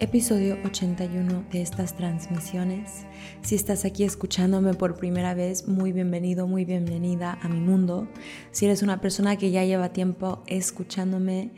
episodio 81 de estas transmisiones. Si estás aquí escuchándome por primera vez, muy bienvenido, muy bienvenida a mi mundo. Si eres una persona que ya lleva tiempo escuchándome,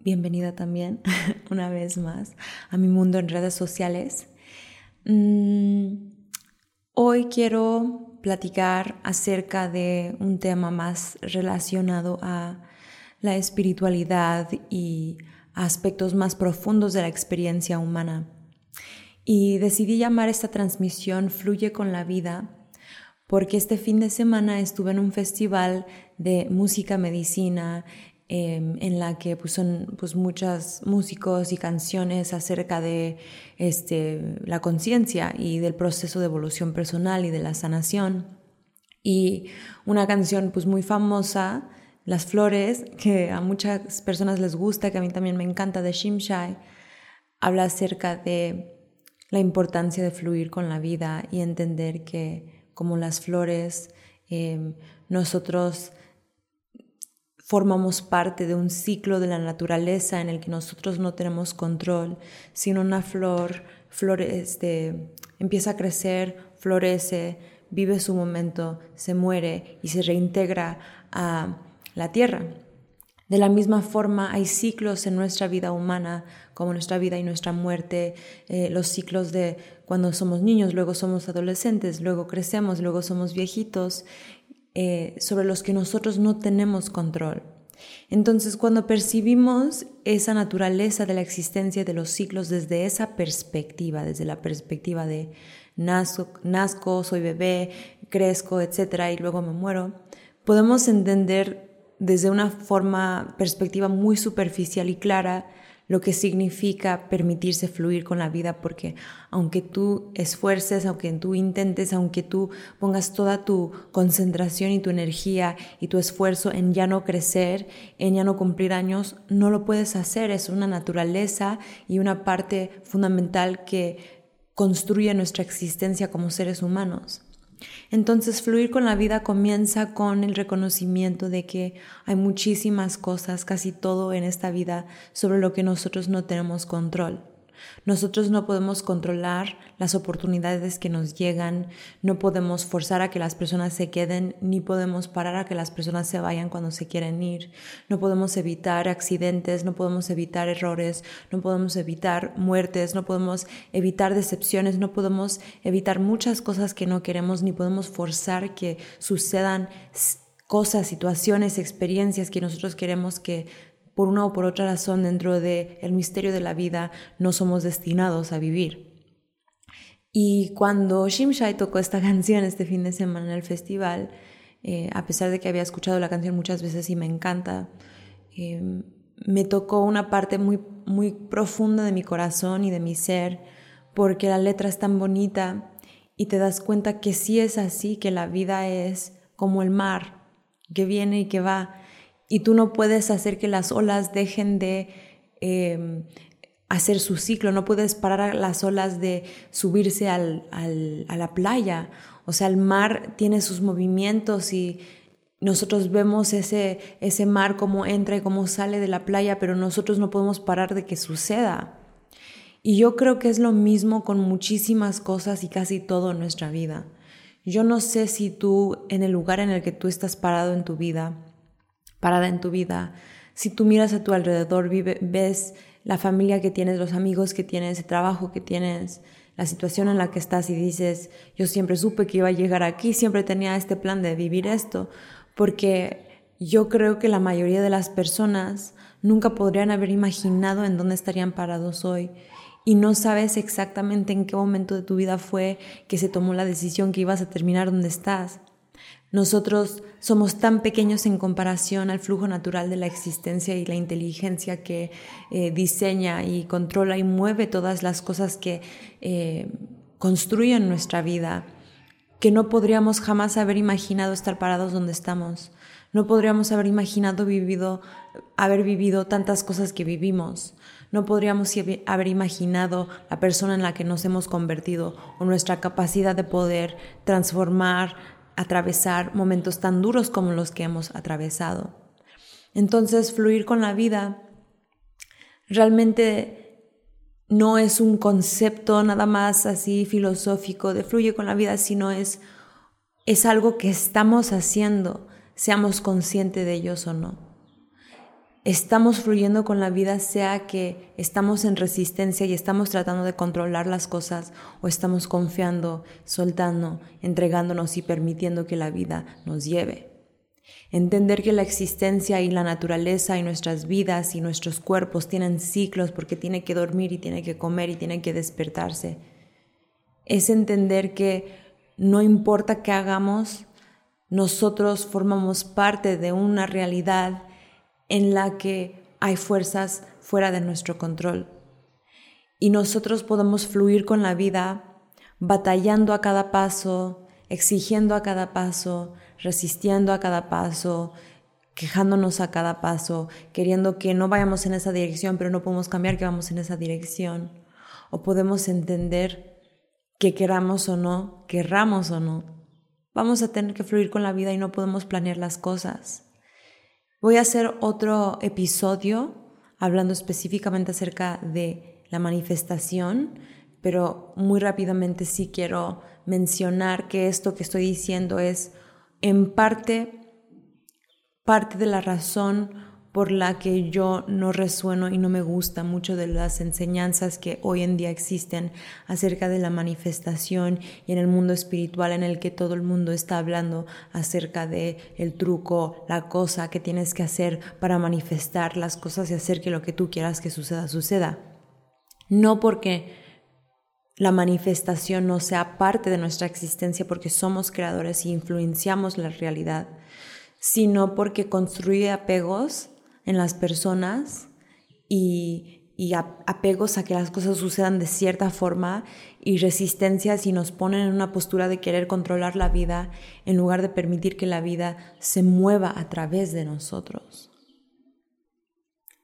bienvenida también una vez más a mi mundo en redes sociales. Mm, hoy quiero platicar acerca de un tema más relacionado a la espiritualidad y aspectos más profundos de la experiencia humana. Y decidí llamar esta transmisión Fluye con la vida porque este fin de semana estuve en un festival de música medicina em, en la que pues, son pues, muchos músicos y canciones acerca de este, la conciencia y del proceso de evolución personal y de la sanación. Y una canción pues, muy famosa las flores, que a muchas personas les gusta, que a mí también me encanta, de Shimshai, habla acerca de la importancia de fluir con la vida y entender que como las flores, em, nosotros formamos parte de un ciclo de la naturaleza en el que nosotros no tenemos control, sino una flor, este, empieza a crecer, florece, vive su momento, se muere y se reintegra a la tierra. De la misma forma, hay ciclos en nuestra vida humana, como nuestra vida y nuestra muerte, eh, los ciclos de cuando somos niños, luego somos adolescentes, luego crecemos, luego somos viejitos, eh, sobre los que nosotros no tenemos control. Entonces, cuando percibimos esa naturaleza de la existencia de los ciclos desde esa perspectiva, desde la perspectiva de nazco, nazco soy bebé, crezco, etcétera, y luego me muero, podemos entender desde una forma, perspectiva muy superficial y clara lo que significa permitirse fluir con la vida, porque aunque tú esfuerces, aunque tú intentes, aunque tú pongas toda tu concentración y tu energía y tu esfuerzo en ya no crecer, en ya no cumplir años, no lo puedes hacer. Es una naturaleza y una parte fundamental que construye nuestra existencia como seres humanos. Entonces, fluir con la vida comienza con el reconocimiento de que hay muchísimas cosas, casi todo en esta vida, sobre lo que nosotros no tenemos control. Nosotros no podemos controlar las oportunidades que nos llegan, no podemos forzar a que las personas se queden, ni podemos parar a que las personas se vayan cuando se quieren ir. No podemos evitar accidentes, no podemos evitar errores, no podemos evitar muertes, no podemos evitar decepciones, no podemos evitar muchas cosas que no queremos, ni podemos forzar que sucedan cosas, situaciones, experiencias que nosotros queremos que por una o por otra razón dentro del el misterio de la vida no somos destinados a vivir. Y cuando Shimshai tocó esta canción este fin de semana en el festival, eh, a pesar de que había escuchado la canción muchas veces y me encanta, eh, me tocó una parte muy, muy profunda de mi corazón y de mi ser, porque la letra es tan bonita y te das cuenta que sí es así, que la vida es como el mar, que viene y que va, y tú no puedes hacer que las olas dejen de em, hacer su ciclo, no puedes parar las olas de subirse al, a la playa. O sea, el mar tiene sus movimientos y nosotros vemos ese, ese mar como entra y cómo sale de la playa, pero nosotros no podemos parar de que suceda. Y yo creo que es lo mismo con muchísimas cosas y casi todo en nuestra vida. Yo no sé si tú, en el lugar en el que tú estás parado en tu vida, parada en tu vida, si tú miras a tu alrededor, ves la familia que tienes, los amigos que tienes, el trabajo que tienes, la situación en la que estás y dices, yo siempre supe que iba a llegar aquí, siempre tenía este plan de vivir esto, porque yo creo que la mayoría de las personas nunca podrían haber imaginado en dónde estarían parados hoy y no sabes exactamente en qué momento de tu vida fue que se tomó la decisión que ibas a terminar donde estás. Nosotros somos tan pequeños en comparación al flujo natural de la existencia y la inteligencia que eh, diseña y controla y mueve todas las cosas que eh, construyen nuestra vida, que no podríamos jamás haber imaginado estar parados donde estamos. No podríamos haber imaginado vivido, haber vivido tantas cosas que vivimos. No podríamos haber imaginado la persona en la que nos hemos convertido o nuestra capacidad de poder transformar, atravesar momentos tan duros como los que hemos atravesado. Entonces, fluir con la vida realmente no es un concepto nada más así filosófico de fluye con la vida, sino es, es algo que estamos haciendo, seamos conscientes de ellos o no estamos fluyendo con la vida, sea que estamos en resistencia y estamos tratando de controlar las cosas o estamos confiando, soltando, entregándonos y permitiendo que la vida nos lleve. Entender que la existencia y la naturaleza y nuestras vidas y nuestros cuerpos tienen ciclos porque tiene que dormir y tiene que comer y tiene que despertarse. Es entender que no importa qué hagamos, nosotros formamos parte de una realidad en la que hay fuerzas fuera de nuestro control. Y nosotros podemos fluir con la vida batallando a cada paso, exigiendo a cada paso, resistiendo a cada paso, quejándonos a cada paso, queriendo que no vayamos en esa dirección, pero no podemos cambiar que vamos en esa dirección. O podemos entender que queramos o no, querramos o no, vamos a tener que fluir con la vida y no podemos planear las cosas. Voy a hacer otro episodio hablando específicamente acerca de la manifestación, pero muy rápidamente sí quiero mencionar que esto que estoy diciendo es en parte parte de la razón por la que yo no resueno y no me gusta mucho de las enseñanzas que hoy en día existen acerca de la manifestación y en el mundo espiritual en el que todo el mundo está hablando acerca de el truco, la cosa que tienes que hacer para manifestar las cosas y hacer que lo que tú quieras que suceda suceda. No porque la manifestación no sea parte de nuestra existencia porque somos creadores y influenciamos la realidad, sino porque construye apegos en las personas y, apegos a que las cosas sucedan de cierta forma y resistencias y nos ponen en una postura de querer controlar la vida en lugar de permitir que la vida se mueva a través de nosotros.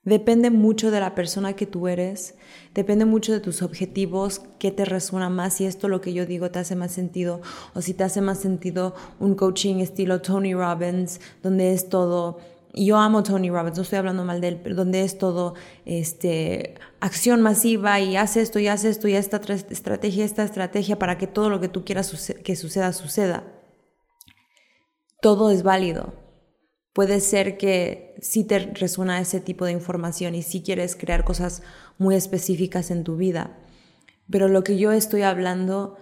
Depende mucho de la persona que tú eres, depende mucho de tus objetivos, qué te resuena más, si esto lo que yo digo te hace más sentido o si te hace más sentido un coaching estilo Tony Robbins, donde es todo yo amo Tony Robbins, no estoy hablando mal de él, pero donde es todo este, acción masiva y haz esto y haz esto y esta estrategia, esta estrategia para que todo lo que tú quieras que suceda, suceda. Todo es válido. Puede ser que sí te resuena ese tipo de información y sí quieres crear cosas muy específicas en tu vida. Pero lo que yo estoy hablando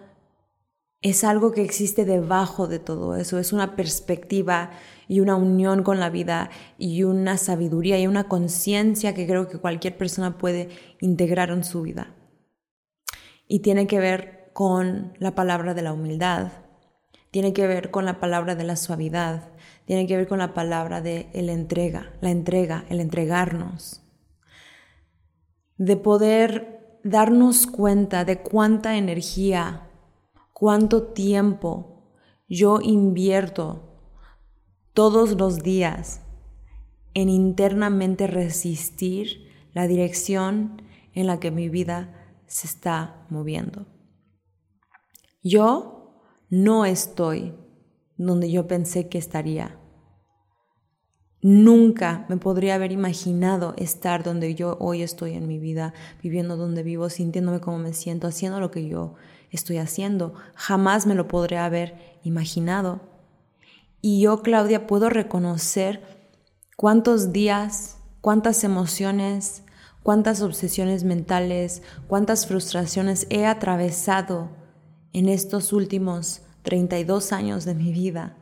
es algo que existe debajo de todo eso, es una perspectiva y una unión con la vida y una sabiduría y una conciencia que creo que cualquier persona puede integrar en su vida. Y tiene que ver con la palabra de la humildad, tiene que ver con la palabra de la suavidad, tiene que ver con la palabra de la entrega, la entrega, el entregarnos, de poder darnos cuenta de cuánta energía, cuánto tiempo yo invierto todos los días en internamente resistir la dirección en la que mi vida se está moviendo. Yo no estoy donde yo pensé que estaría. Nunca me podría haber imaginado estar donde yo hoy estoy en mi vida, viviendo donde vivo, sintiéndome como me siento, haciendo lo que yo estoy haciendo. Jamás me lo podría haber imaginado. Y yo, Claudia, puedo reconocer cuántos días, cuántas emociones, cuántas obsesiones mentales, cuántas frustraciones he atravesado en estos últimos 32 años de mi vida,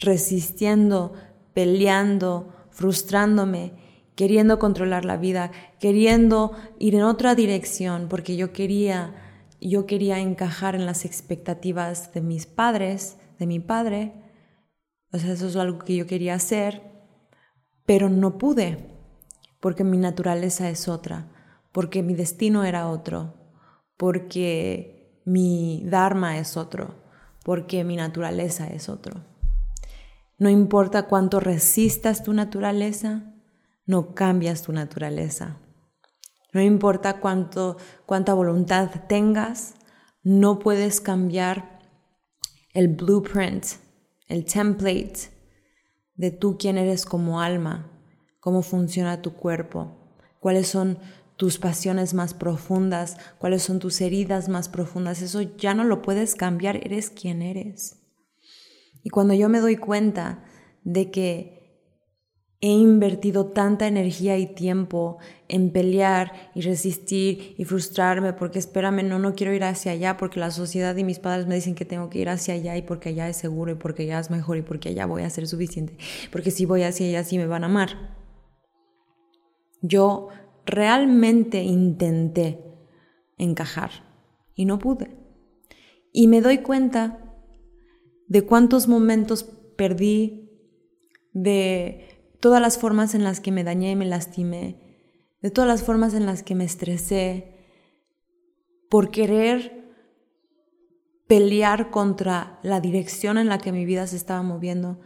resistiendo, peleando, frustrándome, queriendo controlar la vida, queriendo ir en otra dirección, porque yo quería, yo quería encajar en las expectativas de mis padres, de mi padre. O sea, eso es algo que yo quería hacer, pero no pude, porque mi naturaleza es otra, porque mi destino era otro, porque mi dharma es otro, porque mi naturaleza es otro. No importa cuánto resistas tu naturaleza, no cambias tu naturaleza. No importa cuánto, cuánta voluntad tengas, no puedes cambiar el blueprint, el template de tú quién eres como alma, cómo funciona tu cuerpo, cuáles son tus pasiones más profundas, cuáles son tus heridas más profundas. Eso ya no lo puedes cambiar, eres quien eres. Y cuando yo me doy cuenta de que he invertido tanta energía y tiempo en pelear y resistir y frustrarme porque espérame, no, no quiero ir hacia allá porque la sociedad y mis padres me dicen que tengo que ir hacia allá y porque allá es seguro y porque allá es mejor y porque allá voy a ser suficiente, porque si voy hacia allá sí me van a amar. Yo realmente intenté encajar y no pude. Y me doy cuenta de cuántos momentos perdí, de todas las formas en las que me dañé y me lastimé, de todas las formas en las que me estresé por querer pelear contra la dirección en la que mi vida se estaba moviendo,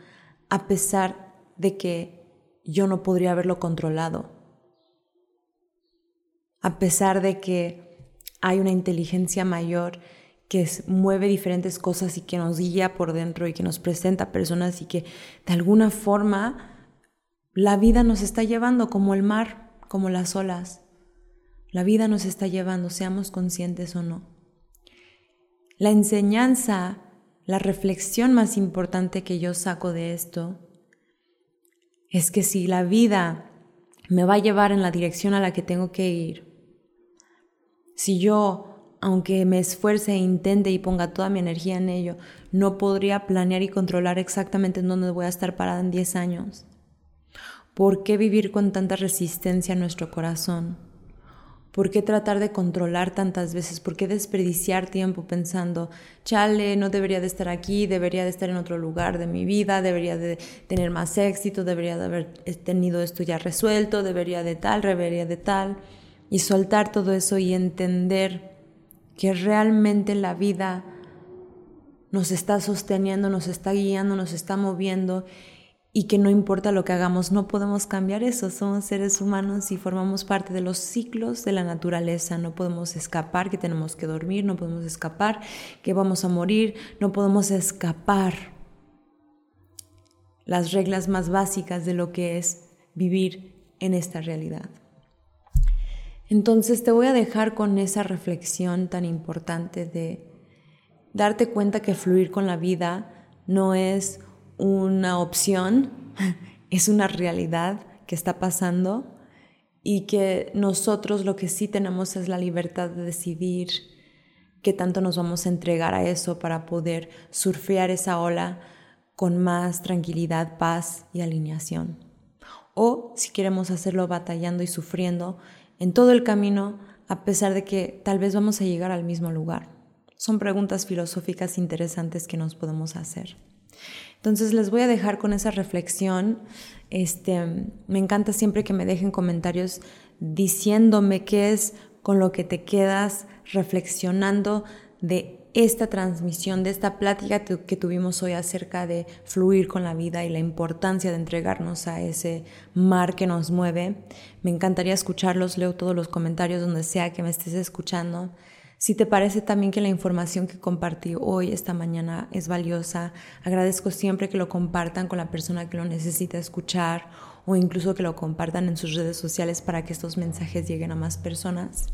a pesar de que yo no podría haberlo controlado, a pesar de que hay una inteligencia mayor que mueve diferentes cosas y que nos guía por dentro y que nos presenta personas y que de alguna forma la vida nos está llevando como el mar, como las olas. La vida nos está llevando, seamos conscientes o no. La enseñanza, la reflexión más importante que yo saco de esto es que si la vida me va a llevar en la dirección a la que tengo que ir, si yo aunque me esfuerce e intente y ponga toda mi energía en ello, no podría planear y controlar exactamente en dónde voy a estar parada en 10 años. ¿Por qué vivir con tanta resistencia en nuestro corazón? ¿Por qué tratar de controlar tantas veces? ¿Por qué desperdiciar tiempo pensando, chale, no debería de estar aquí, debería de estar en otro lugar de mi vida, debería de tener más éxito, debería de haber tenido esto ya resuelto, debería de tal, debería de tal? Y soltar todo eso y entender que realmente la vida nos está sosteniendo, nos está guiando, nos está moviendo y que no importa lo que hagamos, no podemos cambiar eso. Somos seres humanos y formamos parte de los ciclos de la naturaleza. No podemos escapar que tenemos que dormir, no podemos escapar que vamos a morir, no podemos escapar las reglas más básicas de lo que es vivir en esta realidad. Entonces te voy a dejar con esa reflexión tan importante de darte cuenta que fluir con la vida no es una opción, es una realidad que está pasando y que nosotros lo que sí tenemos es la libertad de decidir qué tanto nos vamos a entregar a eso para poder surfear esa ola con más tranquilidad, paz y alineación. O si queremos hacerlo batallando y sufriendo, en todo el camino, a pesar de que tal vez vamos a llegar al mismo lugar. Son preguntas filosóficas interesantes que nos podemos hacer. Entonces les voy a dejar con esa reflexión. Este, me encanta siempre que me dejen comentarios diciéndome qué es con lo que te quedas reflexionando de esta transmisión, de esta plática que tuvimos hoy acerca de fluir con la vida y la importancia de entregarnos a ese mar que nos mueve. Me encantaría escucharlos, leo todos los comentarios donde sea que me estés escuchando. Si te parece también que la información que compartí hoy, esta mañana, es valiosa, agradezco siempre que lo compartan con la persona que lo necesita escuchar o incluso que lo compartan en sus redes sociales para que estos mensajes lleguen a más personas.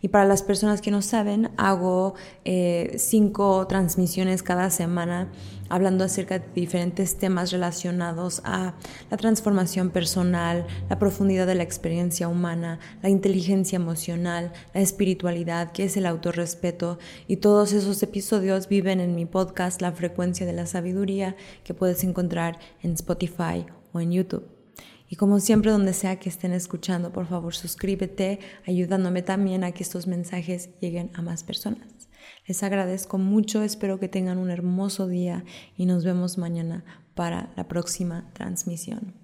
Y para las personas que no saben, hago eh, cinco transmisiones cada semana hablando acerca de diferentes temas relacionados a la transformación personal, la profundidad de la experiencia humana, la inteligencia emocional, la espiritualidad, que es el autorrespeto. Y todos esos episodios viven en mi podcast La frecuencia de la sabiduría que puedes encontrar en Spotify o en YouTube. Y como siempre, donde sea que estén escuchando, por favor suscríbete, ayudándome también a que estos mensajes lleguen a más personas. Les agradezco mucho, espero que tengan un hermoso día y nos vemos mañana para la próxima transmisión.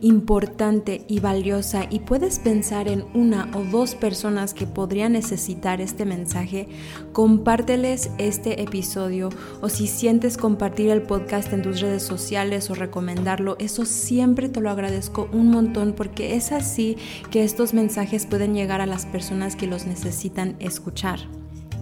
importante y valiosa y puedes pensar en una o dos personas que podrían necesitar este mensaje, compárteles este episodio o si sientes compartir el podcast en tus redes sociales o recomendarlo, eso siempre te lo agradezco un montón porque es así que estos mensajes pueden llegar a las personas que los necesitan escuchar.